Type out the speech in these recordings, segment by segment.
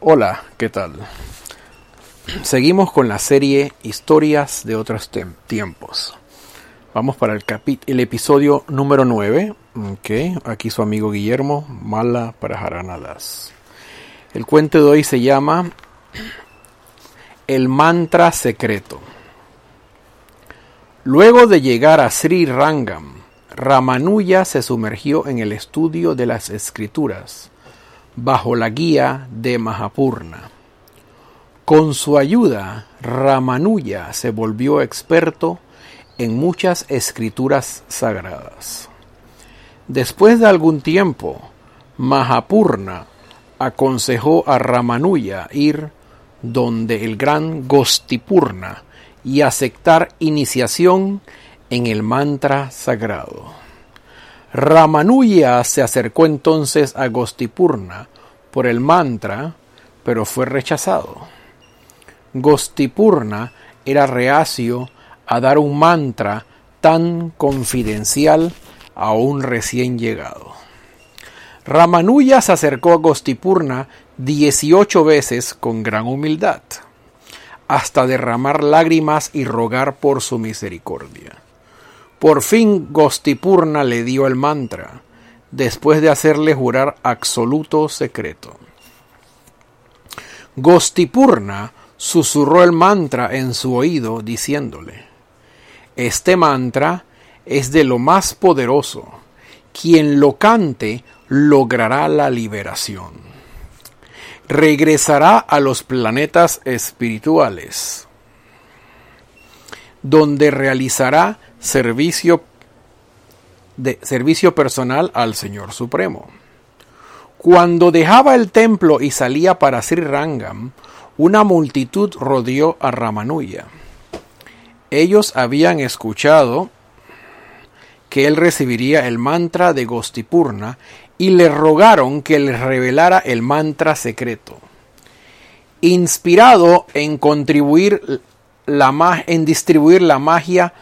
Hola, ¿qué tal? Seguimos con la serie Historias de otros tiempos. Vamos para el, el episodio número 9. Okay. Aquí su amigo Guillermo, Mala para Jaranadas. El cuento de hoy se llama El mantra secreto. Luego de llegar a Sri Rangam, Ramanuja se sumergió en el estudio de las escrituras bajo la guía de Mahapurna. Con su ayuda, Ramanuja se volvió experto en muchas escrituras sagradas. Después de algún tiempo, Mahapurna aconsejó a Ramanuja ir donde el gran Gostipurna y aceptar iniciación en el mantra sagrado. Ramanuja se acercó entonces a Gostipurna por el mantra, pero fue rechazado. Gostipurna era reacio a dar un mantra tan confidencial a un recién llegado. Ramanuja se acercó a Gostipurna dieciocho veces con gran humildad, hasta derramar lágrimas y rogar por su misericordia. Por fin Gostipurna le dio el mantra, después de hacerle jurar absoluto secreto. Gostipurna susurró el mantra en su oído, diciéndole, Este mantra es de lo más poderoso. Quien lo cante logrará la liberación. Regresará a los planetas espirituales, donde realizará servicio, de, servicio personal al Señor Supremo. Cuando dejaba el templo y salía para Sri Rangam, una multitud rodeó a Ramanuja. Ellos habían escuchado que él recibiría el mantra de Gostipurna y le rogaron que le revelara el mantra secreto. Inspirado en contribuir en distribuir la magia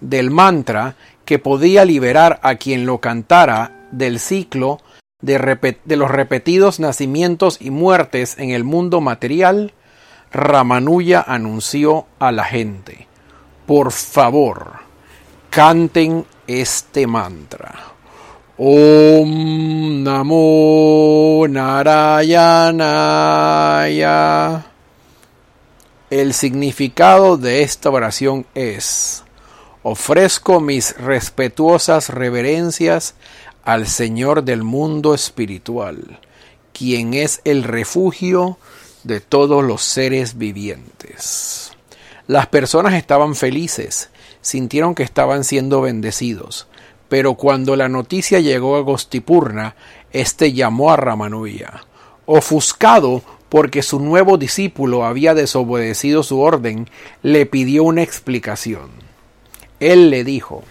del mantra que podía liberar a quien lo cantara del ciclo de, de, los repetidos nacimientos y muertes en el mundo material, Ramanuja anunció a la gente, por favor, canten este mantra. Om Namo Narayanaya. El significado de esta oración es Ofrezco mis respetuosas reverencias al Señor del mundo espiritual, quien es el refugio de todos los seres vivientes. Las personas estaban felices, sintieron que estaban siendo bendecidos, pero cuando la noticia llegó a Gostipurna, éste llamó a Ramanuja. Ofuscado porque su nuevo discípulo había desobedecido su orden, le pidió una explicación. Él le dijo,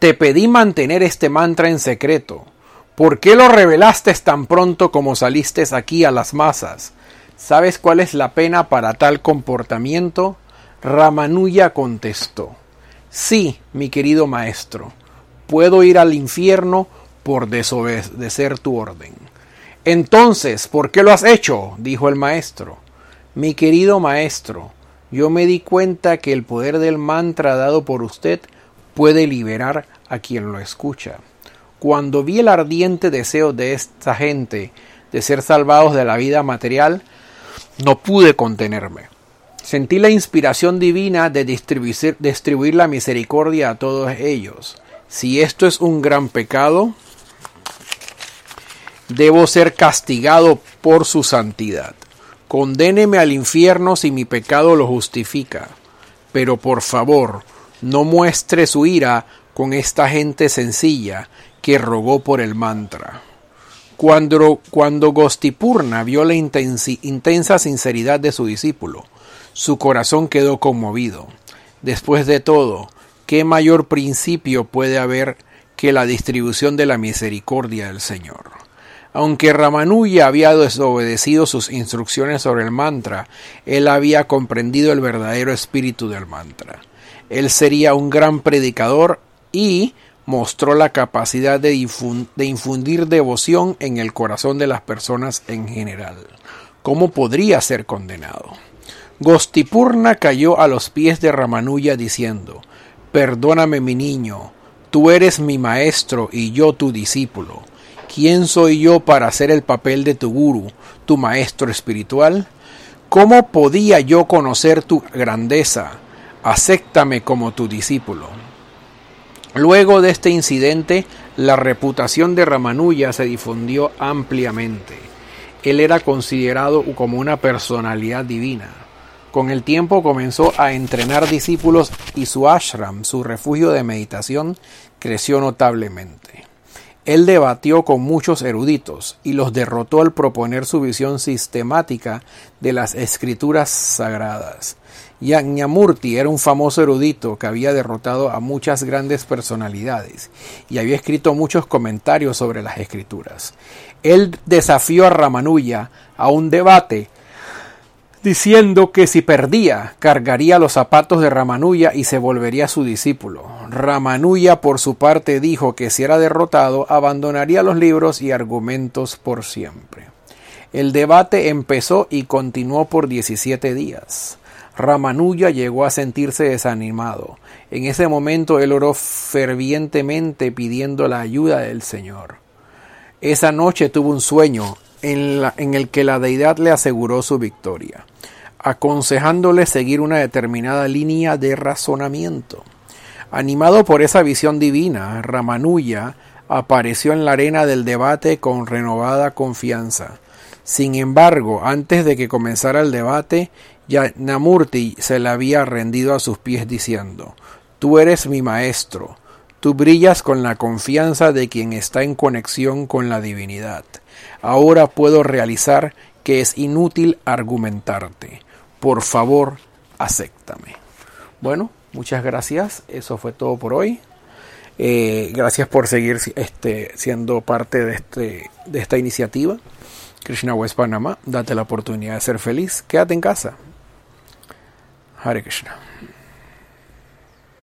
Te pedí mantener este mantra en secreto. ¿Por qué lo revelaste tan pronto como saliste aquí a las masas? ¿Sabes cuál es la pena para tal comportamiento? Ramanuja contestó, Sí, mi querido maestro, puedo ir al infierno por desobedecer tu orden. Entonces, ¿por qué lo has hecho? dijo el maestro. Mi querido maestro, yo me di cuenta que el poder del mantra dado por usted puede liberar a quien lo escucha. Cuando vi el ardiente deseo de esta gente de ser salvados de la vida material, no pude contenerme. Sentí la inspiración divina de distribuir, distribuir la misericordia a todos ellos. Si esto es un gran pecado, debo ser castigado por su santidad. Condéneme al infierno si mi pecado lo justifica. Pero por favor, no muestre su ira con esta gente sencilla que rogó por el mantra. Cuando, cuando Gostipurna vio la intensa sinceridad de su discípulo, su corazón quedó conmovido. Después de todo, ¿qué mayor principio puede haber que la distribución de la misericordia del Señor? Aunque Ramanuja había desobedecido sus instrucciones sobre el mantra, él había comprendido el verdadero espíritu del mantra. Él sería un gran predicador y, mostró la capacidad de, infundir devoción en el corazón de las personas en general. ¿Cómo podría ser condenado? Gostipurna cayó a los pies de Ramanuja diciendo, Perdóname mi niño, tú eres mi maestro y yo tu discípulo. ¿Quién soy yo para hacer el papel de tu guru, tu maestro espiritual? ¿Cómo podía yo conocer tu grandeza? Acéptame como tu discípulo. Luego de este incidente, la reputación de Ramanuja se difundió ampliamente. Él era considerado como una personalidad divina. Con el tiempo comenzó a entrenar discípulos y su ashram, su refugio de meditación, creció notablemente. Él debatió con muchos eruditos y los derrotó al proponer su visión sistemática de las escrituras sagradas. Yajñamurti era un famoso erudito que había derrotado a muchas grandes personalidades y había escrito muchos comentarios sobre las escrituras. Él desafió a Ramanuja a un debate diciendo que si perdía, cargaría los zapatos de Ramanuja y se volvería su discípulo. Ramanuja, por su parte, dijo que si era derrotado, abandonaría los libros y argumentos por siempre. El debate empezó y continuó por 17 días. Ramanuja llegó a sentirse desanimado. En ese momento él oró fervientemente pidiendo la ayuda del Señor. Esa noche tuvo un sueño en, el que la deidad le aseguró su victoria, aconsejándole seguir una determinada línea de razonamiento. Animado por esa visión divina, Ramanuja apareció en la arena del debate con renovada confianza. Sin embargo, antes de que comenzara el debate, Namurti se le había rendido a sus pies diciendo Tú eres mi maestro, tú brillas con la confianza de quien está en conexión con la divinidad. Ahora puedo realizar que es inútil argumentarte. Por favor, acéptame. Bueno, muchas gracias. Eso fue todo por hoy. Eh, gracias por seguir este, siendo parte de, este, de esta iniciativa. Krishna West Panamá, date la oportunidad de ser feliz. Quédate en casa. Hare Krishna.